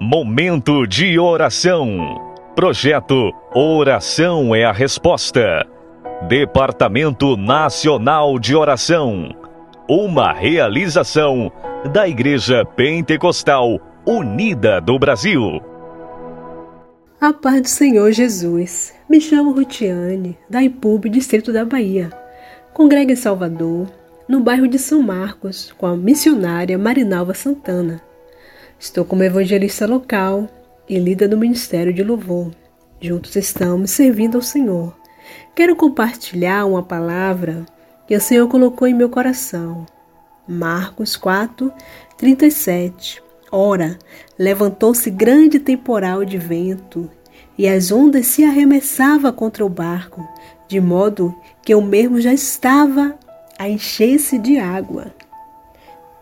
Momento de oração. Projeto Oração é a Resposta. Departamento Nacional de Oração. Uma realização da Igreja Pentecostal Unida do Brasil. A paz do Senhor Jesus. Me chamo Rutiane, da IPUB, Distrito da Bahia. Congrego em Salvador, no bairro de São Marcos, com a missionária Marinalva Santana. Estou como evangelista local e líder do Ministério de Louvor. Juntos estamos servindo ao Senhor. Quero compartilhar uma palavra que o Senhor colocou em meu coração. Marcos 4, 37. Ora, levantou-se grande temporal de vento, e as ondas se arremessavam contra o barco, de modo que o mesmo já estava a encher-se de água.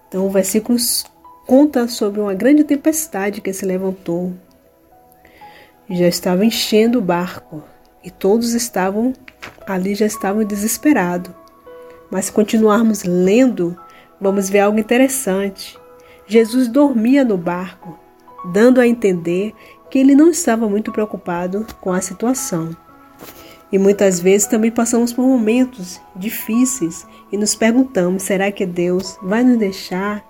Então, o versículo conta sobre uma grande tempestade que se levantou. Já estava enchendo o barco e todos estavam ali, já estavam desesperados. Mas se continuarmos lendo, vamos ver algo interessante. Jesus dormia no barco, dando a entender que ele não estava muito preocupado com a situação. E muitas vezes também passamos por momentos difíceis e nos perguntamos: será que Deus vai nos deixar?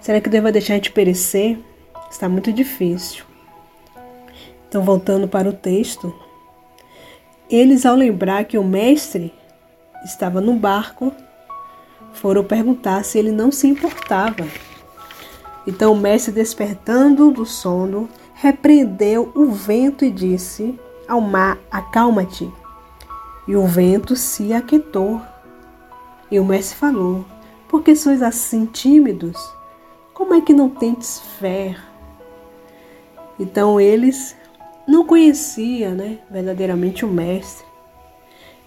Será que Deus vai deixar a gente perecer? Está muito difícil. Então, voltando para o texto, eles, ao lembrar que o mestre estava no barco, foram perguntar se ele não se importava. Então, o mestre, despertando do sono, repreendeu o vento e disse ao mar: Acalma-te. E o vento se aquietou. E o mestre falou: Por que sois assim tímidos? Como é que não tendes fé? Então eles não conheciam né, verdadeiramente o mestre.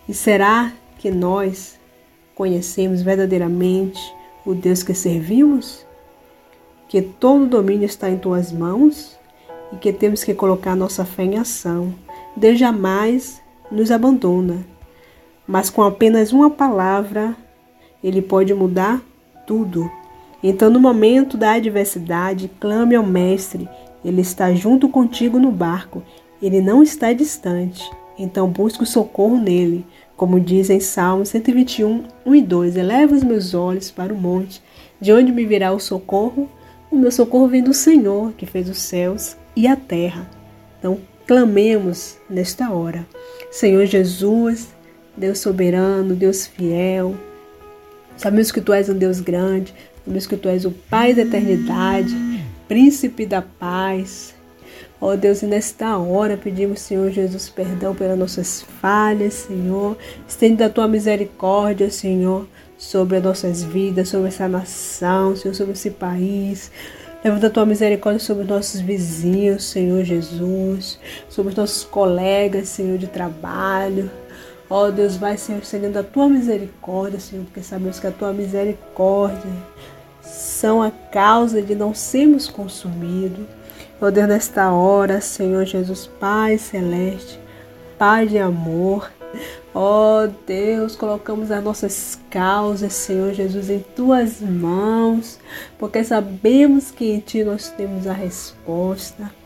E será que nós conhecemos verdadeiramente o Deus que servimos? Que todo domínio está em tuas mãos e que temos que colocar nossa fé em ação. Deus jamais nos abandona, mas com apenas uma palavra, Ele pode mudar tudo. Então, no momento da adversidade, clame ao Mestre, Ele está junto contigo no barco, Ele não está distante. Então, busque o socorro nele, como diz em Salmo 121, 1 e 2: Eleva os meus olhos para o monte, de onde me virá o socorro? O meu socorro vem do Senhor, que fez os céus e a terra. Então, clamemos nesta hora. Senhor Jesus, Deus soberano, Deus fiel, sabemos que Tu és um Deus grande, sabemos que Tu és o Pai da eternidade, Príncipe da paz. Ó oh Deus, e nesta hora pedimos, Senhor Jesus, perdão pelas nossas falhas, Senhor. Estende a Tua misericórdia, Senhor, sobre as nossas vidas, sobre essa nação, Senhor, sobre esse país. Levanta a tua misericórdia sobre os nossos vizinhos, Senhor Jesus, sobre os nossos colegas, Senhor, de trabalho. Ó oh, Deus, vai, Senhor, estendendo a tua misericórdia, Senhor, porque sabemos que a tua misericórdia são a causa de não sermos consumidos. Ó oh, Deus, nesta hora, Senhor Jesus, Pai celeste, Pai de amor, Ó oh Deus, colocamos as nossas causas, Senhor Jesus, em tuas mãos, porque sabemos que em ti nós temos a resposta.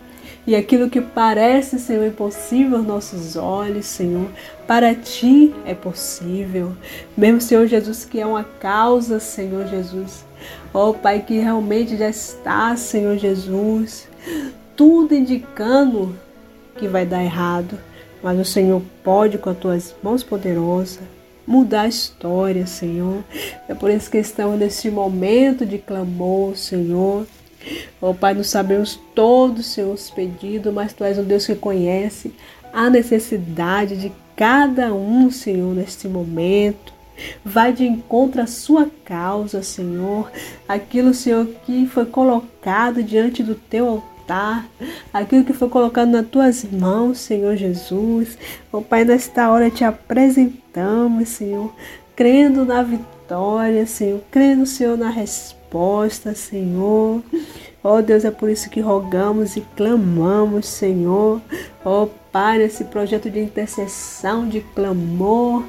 E aquilo que parece, Senhor, impossível aos nossos olhos, Senhor, para ti é possível. Mesmo, Senhor Jesus, que é uma causa, Senhor Jesus. Ó oh, Pai, que realmente já está, Senhor Jesus, tudo indicando que vai dar errado. Mas o Senhor pode, com as tuas mãos poderosas, mudar a história, Senhor. É por isso que estamos nesse momento de clamor, Senhor. Ó Pai, não sabemos todos os seus pedidos, mas Tu és um Deus que conhece a necessidade de cada um, Senhor, neste momento. Vai de encontro à sua causa, Senhor. Aquilo, Senhor, que foi colocado diante do teu altar altar, aquilo que foi colocado nas tuas mãos, Senhor Jesus. Ó Pai, nesta hora te apresentamos, Senhor, crendo na vitória, Senhor, crendo, Senhor, na resposta resposta, Senhor. Ó oh, Deus, é por isso que rogamos e clamamos, Senhor. Ó oh, Pai, nesse projeto de intercessão, de clamor.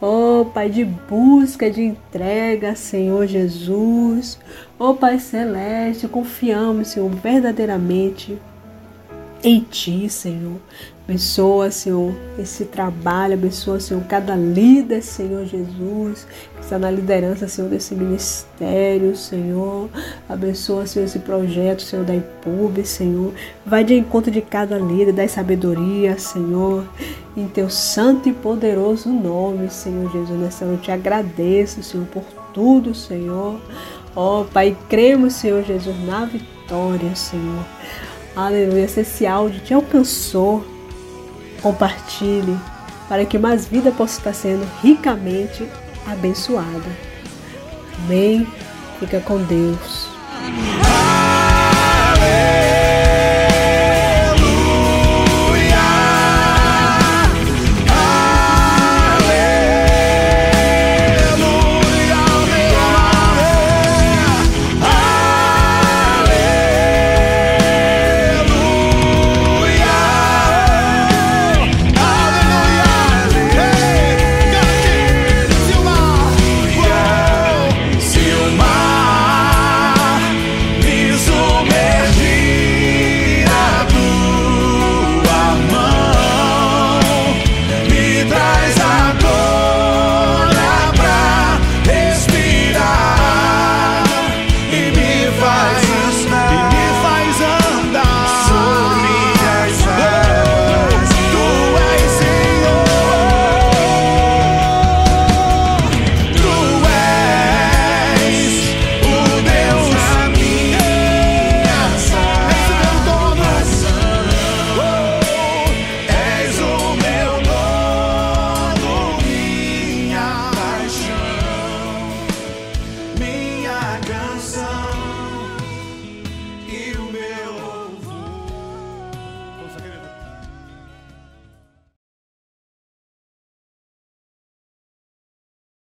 Ó oh, Pai, de busca, de entrega, Senhor Jesus. Ó Pai Celeste, confiamos, Senhor, verdadeiramente em Ti, Senhor. Abençoa, Senhor, esse trabalho, abençoa, Senhor, cada líder, Senhor Jesus, que está na liderança, Senhor, desse ministério, Senhor. Abençoa, Senhor, esse projeto, Senhor, da IPUB, Senhor. Vai de encontro de cada líder, dá sabedoria, Senhor, em teu santo e poderoso nome, Senhor Jesus. Nessa noite, agradeço, Senhor, por tudo, Senhor. Ó, oh, Pai, cremos, Senhor Jesus, na vitória, Senhor. Aleluia. Se esse áudio te alcançou, compartilhe para que mais vida possa estar sendo ricamente abençoada. Amém. Fica com Deus.